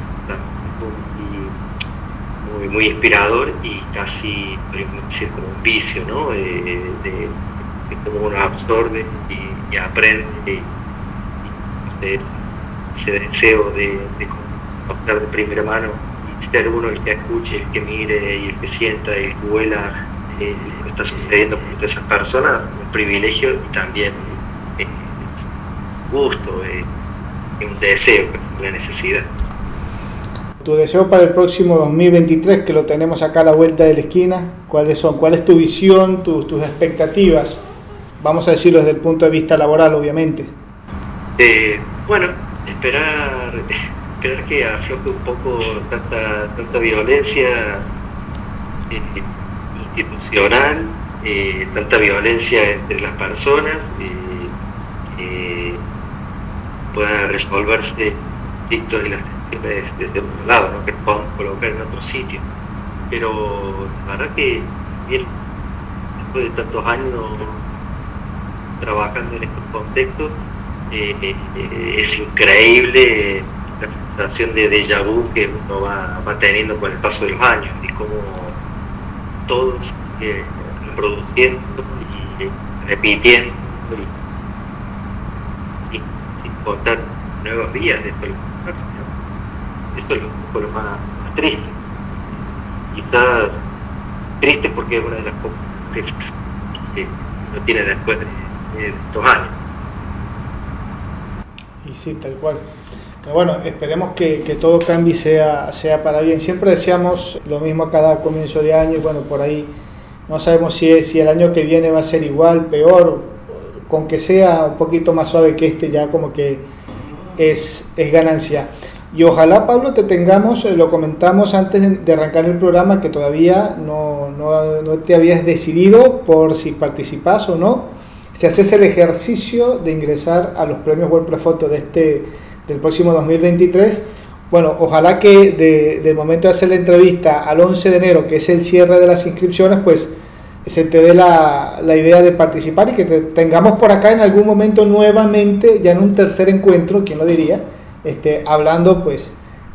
muy, muy, muy inspirador y casi, decir, como un vicio, ¿no? de, de cómo uno absorbe y, aprende y, ese deseo de, de de primera mano y ser uno el que escuche, el que mire y el que sienta, el que huela eh, lo que está sucediendo con esas personas, un privilegio y también eh, gusto, eh, un deseo, una necesidad. Tu deseo para el próximo 2023, que lo tenemos acá a la vuelta de la esquina, ¿cuáles son? ¿Cuál es tu visión, tu, tus expectativas? Vamos a decirlo desde el punto de vista laboral, obviamente. Eh, bueno, esperar, (laughs) esperar que afloje un poco tanta, tanta violencia eh, institucional, eh, tanta viencia entre las personas, puedan resolverse conflictos y las tensiones desde otro lado, que nos podamos colocar en otro sitio. Pero la verdad que bien, después de tantos años trabajando en estos contextos, eh, eh, es increíble la sensación de déjà vu que uno va, teniendo con el paso de los años y cómo todos eh, produciendo y repitiendo contar nuevas vías de esto Esto es lo, lo más, triste. Quizás triste porque es una de las pocas (laughs) que no tiene después de, estos años. Y sí, tal cual. Pero bueno, esperemos que, que, todo cambie sea, sea para bien. Siempre deseamos lo mismo a cada comienzo de año y bueno, por ahí no sabemos si, si el año que viene va a ser igual, peor, con que sea un poquito más suave que este ya como que es, es ganancia. Y ojalá, Pablo, te tengamos, eh, lo comentamos antes de arrancar el programa, que todavía no, no, no te habías decidido por si participas o no, si haces el ejercicio de ingresar a los premios WordPress Photo de este, del próximo 2023. Bueno, ojalá que de, del momento de hacer la entrevista al 11 de enero, que es el cierre de las inscripciones, pues se te dé la, la idea de participar y que te tengamos por acá en algún momento nuevamente, ya en un tercer encuentro, ¿quién lo diría? Este, hablando pues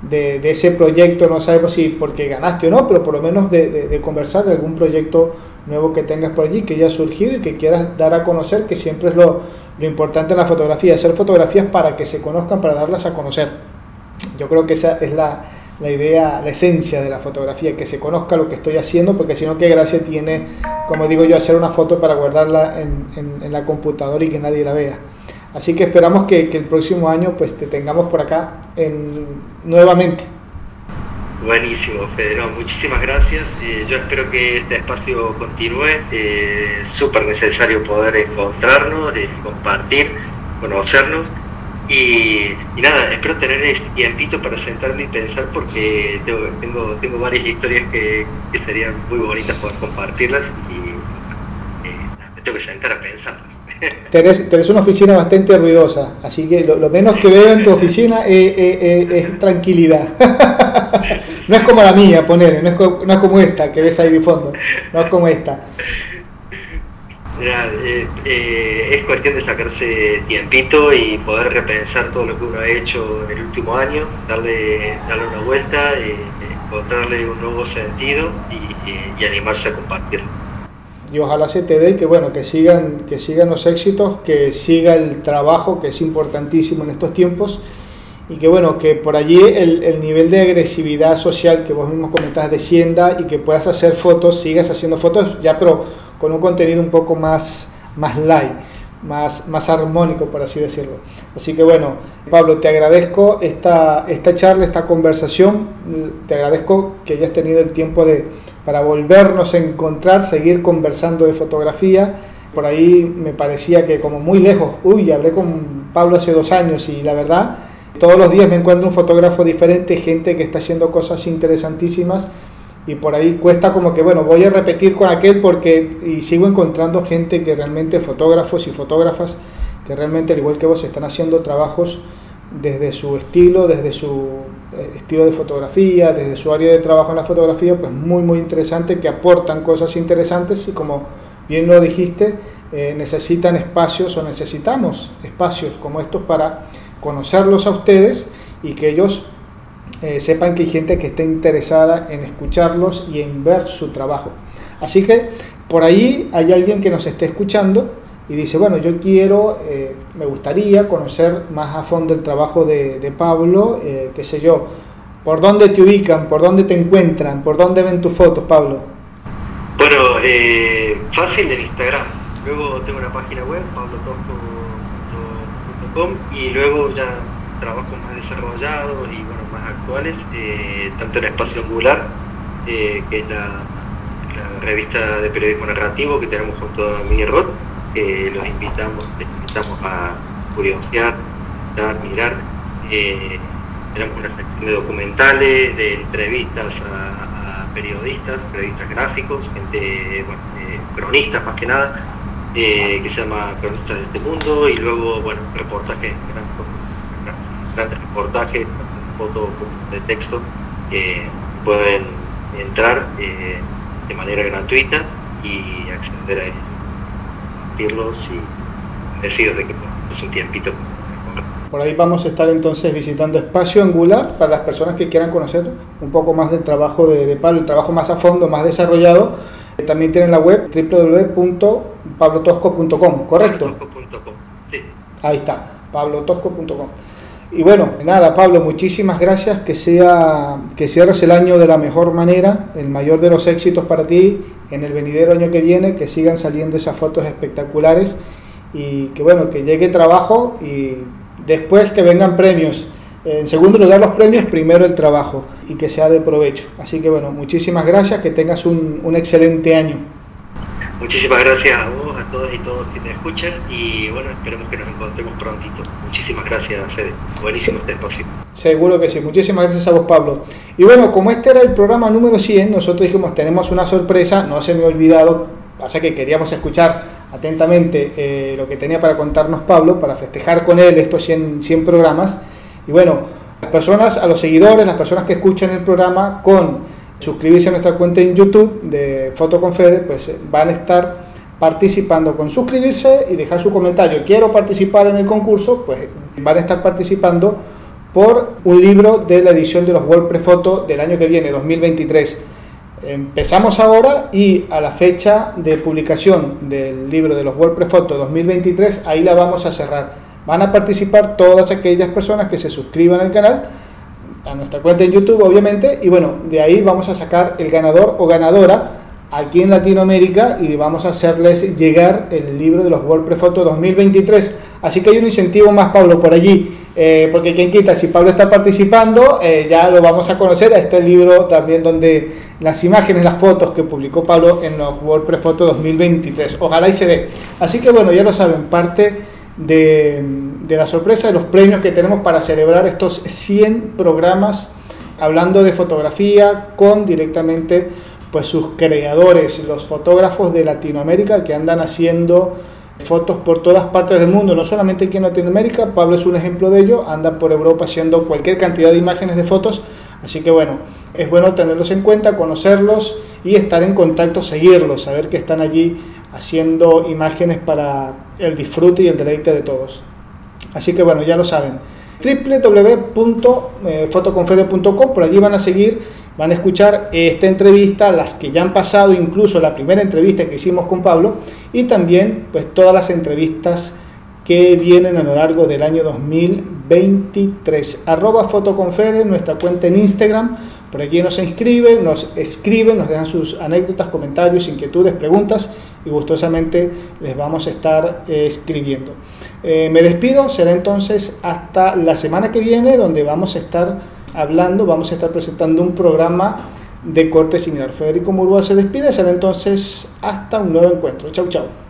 de, ese proyecto, no sabemos si porque ganaste o no, pero por lo menos de, conversar de algún proyecto nuevo que tengas por allí, que haya surgido y que quieras dar a conocer, que siempre es lo, lo importante en la fotografía, hacer fotografías para que se conozcan, para darlas a conocer. Yo creo que esa es la, la idea, la esencia de la fotografía, que se conozca lo que estoy haciendo, porque si no, qué gracia tiene, como digo yo, hacer una foto para guardarla en, en, en la computadora y que nadie la vea. Así que esperamos que, el próximo año pues te tengamos por acá en, nuevamente. Buenísimo, Federo. Muchísimas gracias. Eh, yo espero que este espacio continúe. Eh, Súper necesario poder encontrarnos, eh, compartir, conocernos. Y, nada, espero tener ese tiempito para sentarme y pensar porque tengo, tengo, tengo varias historias que, que, serían muy bonitas poder compartirlas y eh, me tengo que sentar a pensarlas. (laughs) Tenés, una oficina bastante ruidosa, así que lo, menos que veo en tu oficina es, tranquilidad. (laughs) no es como la mía, poner, no es, no es como esta que ves ahí de fondo, no es como esta. Eh, eh, es cuestión de sacarse tiempito y poder repensar todo lo que uno ha hecho en el último año, darle, darle una vuelta, eh, encontrarle un nuevo sentido y animarse a compartirlo. Y ojalá se te dé que bueno que sigan que sigan los éxitos que siga el trabajo que es importantísimo en estos tiempos y que bueno que por allí el, el nivel de agresividad social que vos mismo comentás descienda y que puedas hacer fotos sigas haciendo fotos ya pero con un contenido un poco más más light más, más armónico, por así decirlo. Así que bueno, Pablo, te agradezco esta, esta charla, esta conversación, te agradezco que hayas tenido el tiempo de, para volvernos a encontrar, seguir conversando de fotografía. Por ahí me parecía que como muy lejos, uy, hablé con Pablo hace dos años y la verdad, todos los días me encuentro un fotógrafo diferente, gente que está haciendo cosas interesantísimas y por ahí cuesta como que, bueno, voy a repetir con aquel porque y sigo encontrando gente que realmente, fotógrafos y fotógrafas, que realmente al igual que vos están haciendo trabajos desde su estilo, desde su eh, estilo de fotografía, desde su área de trabajo en la fotografía, pues muy muy interesante, que aportan cosas interesantes y como bien lo dijiste, eh, necesitan espacios o necesitamos espacios como estos para conocerlos a ustedes y que ellos eh, sepan que hay gente que esté interesada en escucharlos y en ver su trabajo. Así que por ahí hay alguien que nos esté escuchando y dice, bueno, yo quiero, eh, me gustaría conocer más a fondo el trabajo de, Pablo, eh, qué sé yo, ¿por dónde te ubican? ¿Por dónde te encuentran? ¿Por dónde ven tus fotos, Pablo? Bueno, eh, fácil en Instagram. Luego tengo una página web, pablotosco.com y luego ya trabajos más desarrollados y más actuales, tanto en Espacio Angular, que es la, revista de periodismo narrativo que tenemos junto a Miguel Roth, los invitamos, les invitamos a curiosear, a mirar. Eh, tenemos una sección de documentales, de entrevistas a, periodistas, periodistas gráficos, gente, eh, cronistas más que nada, eh, que se llama Cronistas de este mundo, y luego, bueno, reportajes, grandes, reportajes, fotos de texto, que pueden entrar de manera gratuita y acceder a ellos y decido de que es un tiempito. Por ahí vamos a estar entonces visitando Espacio Angular para las personas que quieran conocer un poco más del trabajo de, de Pablo, el trabajo más a fondo, más desarrollado. También tienen la web www.pablotosco.com, ¿correcto? Pablotosco.com, sí. Ahí está, pablotosco.com. Y bueno, nada, Pablo, muchísimas gracias. Que, sea, que cierres el año de la mejor manera, el mayor de los éxitos para ti en el venidero año que viene, que sigan saliendo esas fotos espectaculares y que bueno, que llegue trabajo y después que vengan premios. En segundo lugar los premios, primero el trabajo y que sea de provecho. Así que bueno, muchísimas gracias, que tengas un, un excelente año. Muchísimas gracias a vos, a todos y todos que te escuchan y bueno, esperemos que nos encontremos prontito. Muchísimas gracias, Fede. Buenísimo este espacio. Seguro que sí. Muchísimas gracias a vos, Pablo. Y bueno, como este era el programa número 100, nosotros dijimos, tenemos una sorpresa, no se me ha olvidado, pasa que queríamos escuchar atentamente eh, lo que tenía para contarnos Pablo, para festejar con él estos 100, 100 programas. Y bueno, las personas, a los seguidores, las personas que escuchan el programa con suscribirse a nuestra cuenta en YouTube de Foto con pues eh, van a estar participando con suscribirse y dejar su comentario. Quiero participar en el concurso, pues van a estar participando por un libro de la edición de los WordPress Photo del año que viene, 2023. Empezamos ahora y a la fecha de publicación del libro de los WordPress Photo 2023, ahí la vamos a cerrar. Van a participar todas aquellas personas que se suscriban al canal a nuestra cuenta en YouTube, obviamente, y bueno, de ahí vamos a sacar el ganador o ganadora aquí en Latinoamérica y vamos a hacerles llegar el libro de los WordPress Photo 2023. Así que hay un incentivo más, Pablo, por allí, eh, porque quien quita, si Pablo está participando, eh, ya lo vamos a conocer. a este libro también donde las imágenes, las fotos que publicó Pablo en los WordPress Photo 2023. Ojalá y se dé. Así que bueno, ya lo saben, parte de, la sorpresa de los premios que tenemos para celebrar estos 100 programas hablando de fotografía con directamente pues sus creadores, los fotógrafos de Latinoamérica que andan haciendo fotos por todas partes del mundo, no solamente aquí en Latinoamérica, Pablo es un ejemplo de ello, anda por Europa haciendo cualquier cantidad de imágenes de fotos, así que bueno, es bueno tenerlos en cuenta, conocerlos y estar en contacto, seguirlos, saber que están allí haciendo imágenes para el disfrute y el deleite de todos. Así que bueno, ya lo saben. www.fotoconfede.com, por allí van a seguir, van a escuchar esta entrevista, las que ya han pasado, incluso la primera entrevista que hicimos con Pablo, y también pues todas las entrevistas que vienen a lo largo del año 2023. Arroba Fotoconfede, nuestra cuenta en Instagram, por allí nos inscriben, nos escriben, nos dejan sus anécdotas, comentarios, inquietudes, preguntas y gustosamente les vamos a estar eh, escribiendo. Eh, me despido, será entonces hasta la semana que viene donde vamos a estar hablando, vamos a estar presentando un programa de corte similar. Federico Murúa se despide, será entonces hasta un nuevo encuentro. Chau, chau.